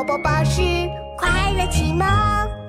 宝宝宝是快乐启蒙。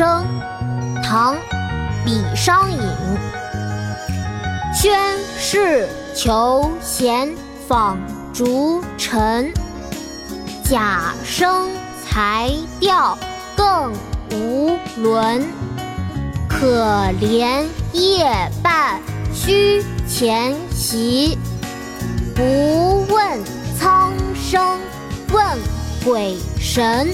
声唐李商隐。宣室求贤访逐臣贾生才调更无伦。可怜夜半虚前席不问苍生问鬼神。